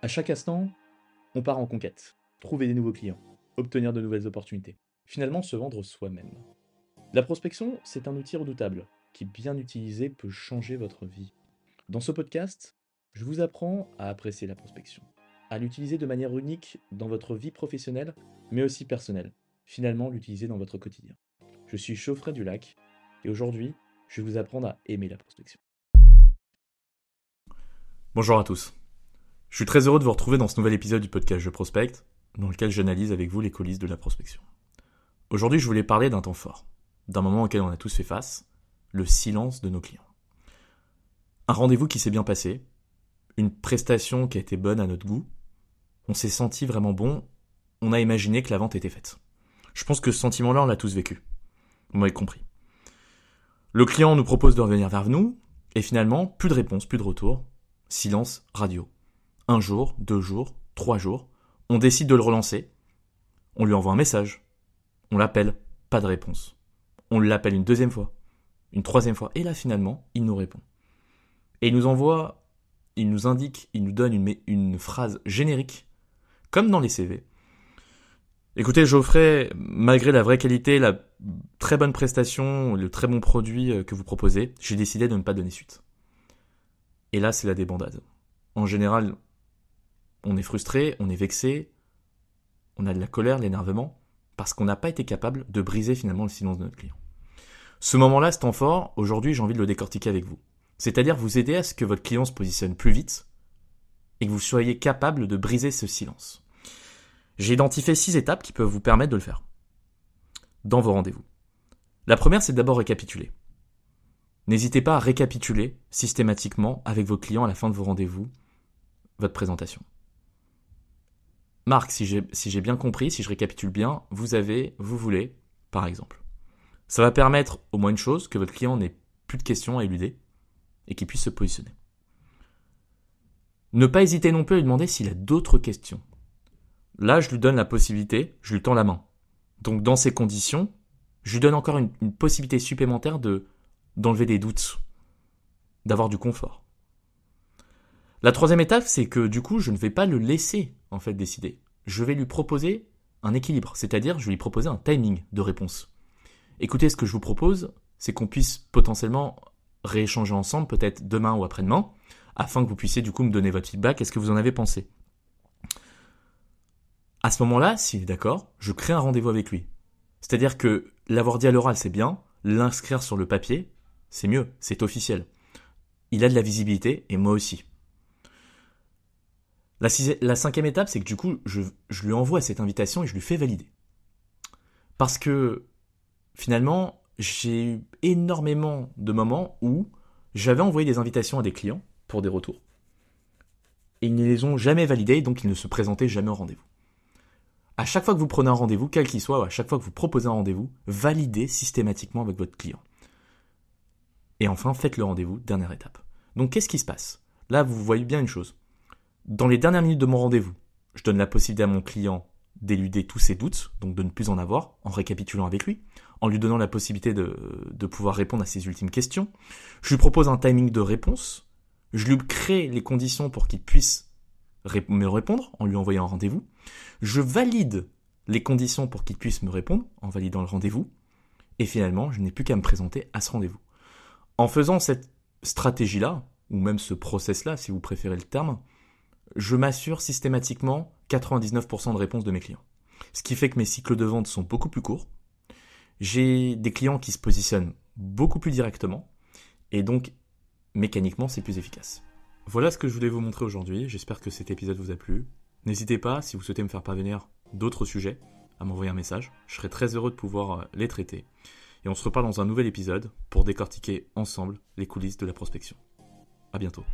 À chaque instant, on part en conquête, trouver des nouveaux clients, obtenir de nouvelles opportunités, finalement se vendre soi-même. La prospection, c'est un outil redoutable qui, bien utilisé, peut changer votre vie. Dans ce podcast, je vous apprends à apprécier la prospection, à l'utiliser de manière unique dans votre vie professionnelle, mais aussi personnelle, finalement l'utiliser dans votre quotidien. Je suis Chauffret du Lac, et aujourd'hui, je vais vous apprendre à aimer la prospection. Bonjour à tous. Je suis très heureux de vous retrouver dans ce nouvel épisode du podcast Je Prospecte, dans lequel j'analyse avec vous les coulisses de la prospection. Aujourd'hui, je voulais parler d'un temps fort, d'un moment auquel on a tous fait face, le silence de nos clients. Un rendez-vous qui s'est bien passé, une prestation qui a été bonne à notre goût, on s'est senti vraiment bon, on a imaginé que la vente était faite. Je pense que ce sentiment-là, on l'a tous vécu. Vous m'avez compris. Le client nous propose de revenir vers nous, et finalement, plus de réponse, plus de retour, silence radio. Un jour, deux jours, trois jours, on décide de le relancer, on lui envoie un message, on l'appelle, pas de réponse. On l'appelle une deuxième fois, une troisième fois, et là finalement, il nous répond. Et il nous envoie, il nous indique, il nous donne une, phrase générique, comme dans les CV. Écoutez, Geoffrey, malgré la vraie qualité, la très bonne prestation, le très bon produit euh, que vous proposez, j'ai décidé de ne pas donner suite. Et là, c'est la débandade. En général, on est frustré, on est vexé, on a de la colère, l'énervement, parce qu'on n'a pas été capable de briser finalement le silence de notre client. Ce moment-là, ce temps fort, aujourd'hui, j'ai envie de le décortiquer avec vous. C'est-à-dire vous aider à ce que votre client se positionne plus vite et que vous soyez capable de briser ce silence. J'ai identifié six étapes qui peuvent vous permettre de le faire dans vos rendez-vous. La première, c'est d'abord récapituler. N'hésitez pas à récapituler systématiquement avec vos clients à la fin de vos rendez-vous votre présentation. Marc, si j'ai bien compris, si je récapitule bien, vous avez, vous voulez, par exemple. Ça va permettre au moins une chose, que votre client n'ait plus de questions à éluder et qu'il puisse se positionner. Ne pas hésiter non plus à lui demander s'il a d'autres questions. Là, je lui donne la possibilité, je lui tends la main. Donc dans ces conditions, je lui donne encore une, une possibilité supplémentaire de d'enlever des doutes, d'avoir du confort. La troisième étape, c'est que du coup, je ne vais pas le laisser en fait décider. Je vais lui proposer un équilibre, c'est-à-dire je vais lui proposer un timing de réponse. Écoutez, ce que je vous propose, c'est qu'on puisse potentiellement rééchanger ensemble, peut-être demain ou après-demain, afin que vous puissiez du coup me donner votre feedback. Est-ce que vous en avez pensé? À ce moment-là, s'il est d'accord, je crée un rendez-vous avec lui. C'est-à-dire que l'avoir dit à l'oral, c'est bien, l'inscrire sur le papier, c'est mieux, c'est officiel. Il a de la visibilité et moi aussi. La, cinquième étape, c'est que du coup, je, lui envoie cette invitation et je lui fais valider. Parce que finalement, j'ai eu énormément de moments où j'avais envoyé des invitations à des clients pour des retours. Et ils ne les ont jamais validés, donc ils ne se présentaient jamais au rendez-vous. À chaque fois que vous prenez un rendez-vous, quel qu'il soit, ou à chaque fois que vous proposez un rendez-vous, validez systématiquement avec votre client. Et enfin, faites le rendez-vous, dernière étape. Donc qu'est-ce qui se passe? Là, vous voyez bien une chose. Dans les dernières minutes de mon rendez-vous, je donne la possibilité à mon client d'éluder tous ses doutes, donc de ne plus en avoir, en récapitulant avec lui, en lui donnant la possibilité de, pouvoir répondre à ses ultimes questions. Je lui propose un timing de réponse. Je lui crée les conditions pour qu'il puisse me répondre en lui envoyant un rendez-vous. Je valide les conditions pour qu'il puisse me répondre en validant le rendez-vous. Et finalement, je n'ai plus qu'à me présenter à ce rendez-vous. En faisant cette stratégie-là, ou même ce process-là, si vous préférez le terme, je m'assure systématiquement 99% de réponses de mes clients. Ce qui fait que mes cycles de vente sont beaucoup plus courts. J'ai des clients qui se positionnent beaucoup plus directement et donc mécaniquement c'est plus efficace. Voilà ce que je voulais vous montrer aujourd'hui. J'espère que cet épisode vous a plu. N'hésitez pas, si vous souhaitez me faire parvenir d'autres sujets, à m'envoyer un message. Je serai très heureux de pouvoir euh, les traiter. Et on se reparle dans un nouvel épisode pour décortiquer ensemble les coulisses de la prospection. À bientôt.